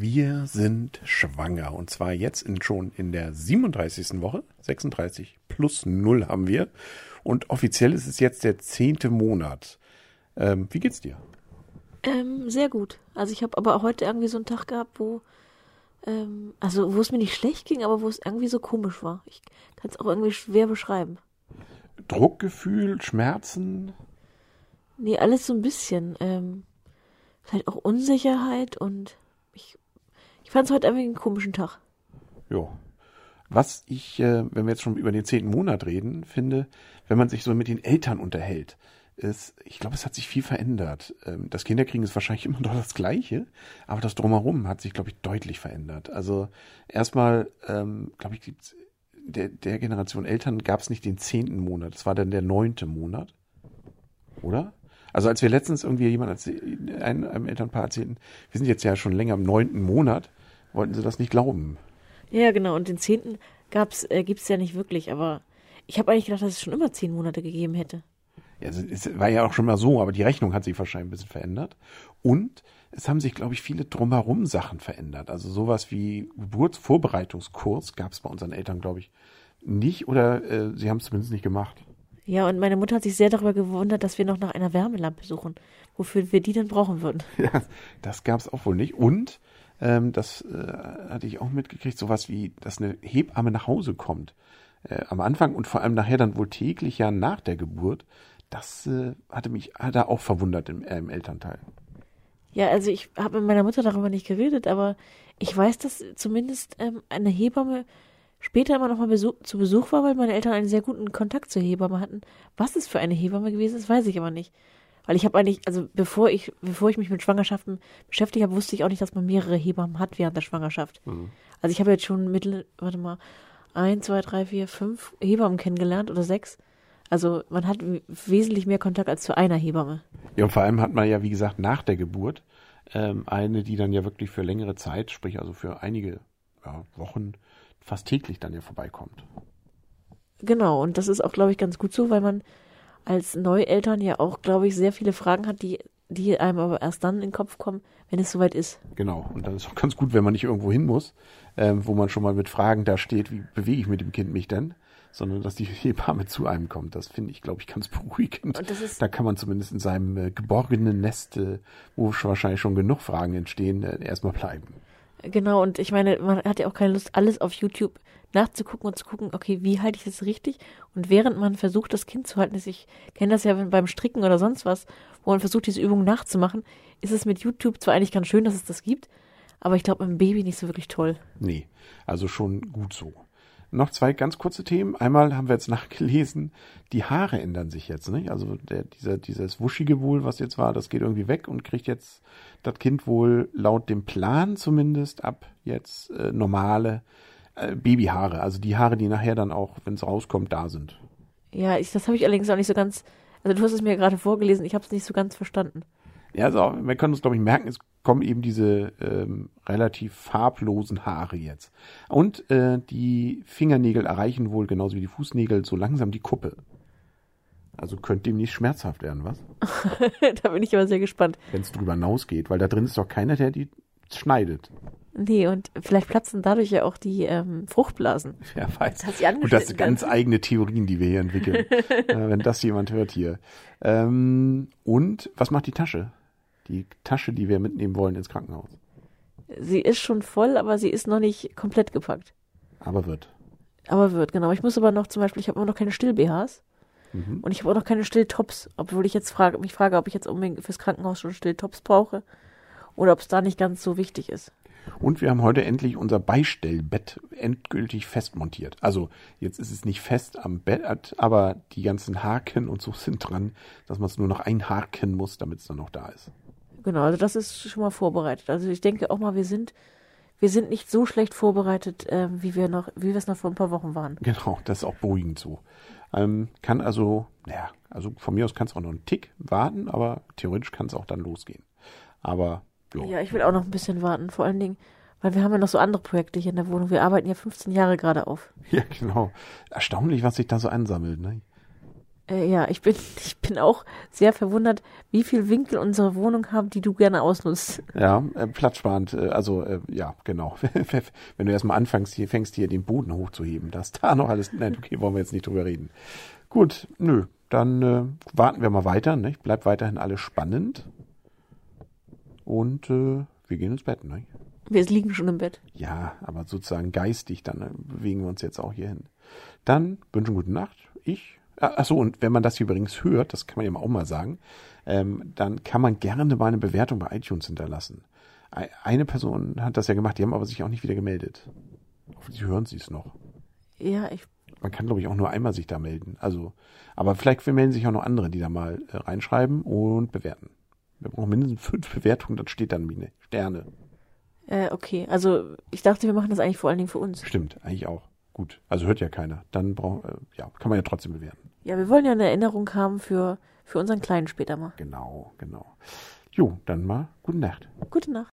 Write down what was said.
Wir sind schwanger und zwar jetzt in, schon in der 37. Woche. 36 plus 0 haben wir. Und offiziell ist es jetzt der zehnte Monat. Ähm, wie geht's dir? Ähm, sehr gut. Also ich habe aber auch heute irgendwie so einen Tag gehabt, wo ähm, also wo es mir nicht schlecht ging, aber wo es irgendwie so komisch war. Ich kann es auch irgendwie schwer beschreiben. Druckgefühl, Schmerzen? Nee, alles so ein bisschen. Ähm, vielleicht auch Unsicherheit und ich, ich fand es heute irgendwie einen komischen Tag. Jo. Was ich, äh, wenn wir jetzt schon über den zehnten Monat reden, finde, wenn man sich so mit den Eltern unterhält, ist, ich glaube, es hat sich viel verändert. Ähm, das Kinderkriegen ist wahrscheinlich immer noch das Gleiche, aber das Drumherum hat sich, glaube ich, deutlich verändert. Also erstmal, ähm, glaube ich, gibt's der, der Generation Eltern gab es nicht den zehnten Monat, es war dann der neunte Monat. Oder? Also als wir letztens irgendwie jemand einem Elternpaar erzählten, wir sind jetzt ja schon länger im neunten Monat, wollten sie das nicht glauben. Ja, genau. Und den zehnten gab's, äh, gibt's ja nicht wirklich, aber ich habe eigentlich gedacht, dass es schon immer zehn Monate gegeben hätte. Ja, es war ja auch schon mal so, aber die Rechnung hat sich wahrscheinlich ein bisschen verändert. Und es haben sich, glaube ich, viele drumherum Sachen verändert. Also sowas wie Geburtsvorbereitungskurs gab es bei unseren Eltern, glaube ich, nicht oder äh, sie haben es zumindest nicht gemacht. Ja, und meine Mutter hat sich sehr darüber gewundert, dass wir noch nach einer Wärmelampe suchen, wofür wir die denn brauchen würden. Ja, das gab es auch wohl nicht. Und ähm, das äh, hatte ich auch mitgekriegt, sowas wie, dass eine Hebamme nach Hause kommt. Äh, am Anfang und vor allem nachher dann wohl täglich ja nach der Geburt. Das äh, hatte mich da auch verwundert im, äh, im Elternteil. Ja, also ich habe mit meiner Mutter darüber nicht geredet, aber ich weiß, dass zumindest ähm, eine Hebamme später immer noch mal Besuch, zu Besuch war, weil meine Eltern einen sehr guten Kontakt zur Hebamme hatten. Was es für eine Hebamme gewesen ist, weiß ich aber nicht. Weil ich habe eigentlich, also bevor ich, bevor ich mich mit Schwangerschaften beschäftigt habe, wusste ich auch nicht, dass man mehrere Hebammen hat während der Schwangerschaft. Mhm. Also ich habe jetzt schon mittel, warte mal, ein, zwei, drei, vier, fünf Hebammen kennengelernt oder sechs. Also man hat wesentlich mehr Kontakt als zu einer Hebamme. Ja, und vor allem hat man ja, wie gesagt, nach der Geburt ähm, eine, die dann ja wirklich für längere Zeit, sprich also für einige ja, Wochen, fast täglich dann ja vorbeikommt. Genau, und das ist auch, glaube ich, ganz gut so, weil man als Neueltern ja auch, glaube ich, sehr viele Fragen hat, die, die einem aber erst dann in den Kopf kommen, wenn es soweit ist. Genau, und dann ist auch ganz gut, wenn man nicht irgendwo hin muss, ähm, wo man schon mal mit Fragen da steht, wie bewege ich mit dem Kind mich denn? sondern dass die Hebamme zu einem kommt. Das finde ich, glaube ich, ganz beruhigend. da kann man zumindest in seinem äh, geborgenen Nest, äh, wo wahrscheinlich schon genug Fragen entstehen, äh, erstmal bleiben. Genau, und ich meine, man hat ja auch keine Lust, alles auf YouTube nachzugucken und zu gucken, okay, wie halte ich das richtig? Und während man versucht, das Kind zu halten, ich kenne das ja beim Stricken oder sonst was, wo man versucht, diese Übung nachzumachen, ist es mit YouTube zwar eigentlich ganz schön, dass es das gibt, aber ich glaube, beim Baby nicht so wirklich toll. Nee, also schon gut so. Noch zwei ganz kurze Themen. Einmal haben wir jetzt nachgelesen, die Haare ändern sich jetzt, nicht? Also der, dieser, dieses wuschige wohl, was jetzt war, das geht irgendwie weg und kriegt jetzt das Kind wohl laut dem Plan zumindest ab jetzt äh, normale äh, Babyhaare. Also die Haare, die nachher dann auch, wenn es rauskommt, da sind. Ja, ich, das habe ich allerdings auch nicht so ganz. Also du hast es mir gerade vorgelesen, ich habe es nicht so ganz verstanden. Ja, also wir können uns, glaube ich, merken, es kommen eben diese ähm, relativ farblosen Haare jetzt. Und äh, die Fingernägel erreichen wohl, genauso wie die Fußnägel, so langsam die Kuppe. Also könnte dem nicht schmerzhaft werden, was? da bin ich aber sehr gespannt. Wenn es drüber hinausgeht, weil da drin ist doch keiner, der die schneidet. Nee, und vielleicht platzen dadurch ja auch die ähm, Fruchtblasen. Wer weiß. Das und das sind ganz eigene Theorien, die wir hier entwickeln. äh, wenn das jemand hört hier. Ähm, und was macht die Tasche? Die Tasche, die wir mitnehmen wollen ins Krankenhaus. Sie ist schon voll, aber sie ist noch nicht komplett gepackt. Aber wird. Aber wird, genau. Ich muss aber noch zum Beispiel, ich habe immer noch keine Still-BHs. Mhm. Und ich habe auch noch keine Still-Tops, obwohl ich jetzt frage, mich frage, ob ich jetzt unbedingt fürs Krankenhaus schon Still-Tops brauche oder ob es da nicht ganz so wichtig ist. Und wir haben heute endlich unser Beistellbett endgültig festmontiert. Also jetzt ist es nicht fest am Bett, aber die ganzen Haken und so sind dran, dass man es nur noch einhaken muss, damit es dann noch da ist. Genau, also das ist schon mal vorbereitet. Also ich denke auch mal, wir sind, wir sind nicht so schlecht vorbereitet, äh, wie wir noch, wie wir es noch vor ein paar Wochen waren. Genau, das ist auch beruhigend so. Ähm, kann also, naja, also von mir aus kann es auch noch einen Tick warten, aber theoretisch kann es auch dann losgehen. Aber jo. ja, ich will auch noch ein bisschen warten, vor allen Dingen, weil wir haben ja noch so andere Projekte hier in der Wohnung. Wir arbeiten ja 15 Jahre gerade auf. Ja, genau. Erstaunlich, was sich da so ansammelt, ne? Äh, ja, ich bin, ich bin auch sehr verwundert, wie viel Winkel unsere Wohnung haben, die du gerne ausnutzt. Ja, äh, platzsparend, äh, also äh, ja, genau. Wenn du erstmal anfängst, hier fängst hier den Boden hochzuheben, dass da noch alles. Nein, okay, wollen wir jetzt nicht drüber reden. Gut, nö, dann äh, warten wir mal weiter. Ne? Bleibt weiterhin alles spannend. Und äh, wir gehen ins Bett, ne? Wir liegen schon im Bett. Ja, aber sozusagen geistig, dann äh, bewegen wir uns jetzt auch hier hin. Dann wünschen gute Nacht. Ich. Achso, und wenn man das hier übrigens hört, das kann man ja auch mal sagen, ähm, dann kann man gerne mal eine Bewertung bei iTunes hinterlassen. Ei- Eine Person hat das ja gemacht, die haben aber sich auch nicht wieder gemeldet. Hoffentlich hören sie es noch. Ja, ich, Man kann, glaube ich, auch nur einmal sich da melden. Also, aber vielleicht melden sich auch noch andere, die da mal äh, reinschreiben und bewerten. Wir brauchen mindestens fünf Bewertungen, dann steht dann wie eine Sterne. äh, okay. Also, ich dachte, wir machen das eigentlich vor allen Dingen für uns. Stimmt, eigentlich auch. Gut. Also hört ja keiner. Dann braucht, äh, ja, kann man ja trotzdem bewerten. Ja, wir wollen ja eine Erinnerung haben für, für unseren Kleinen später mal. Genau, genau. Jo, dann mal gute Nacht. Gute Nacht.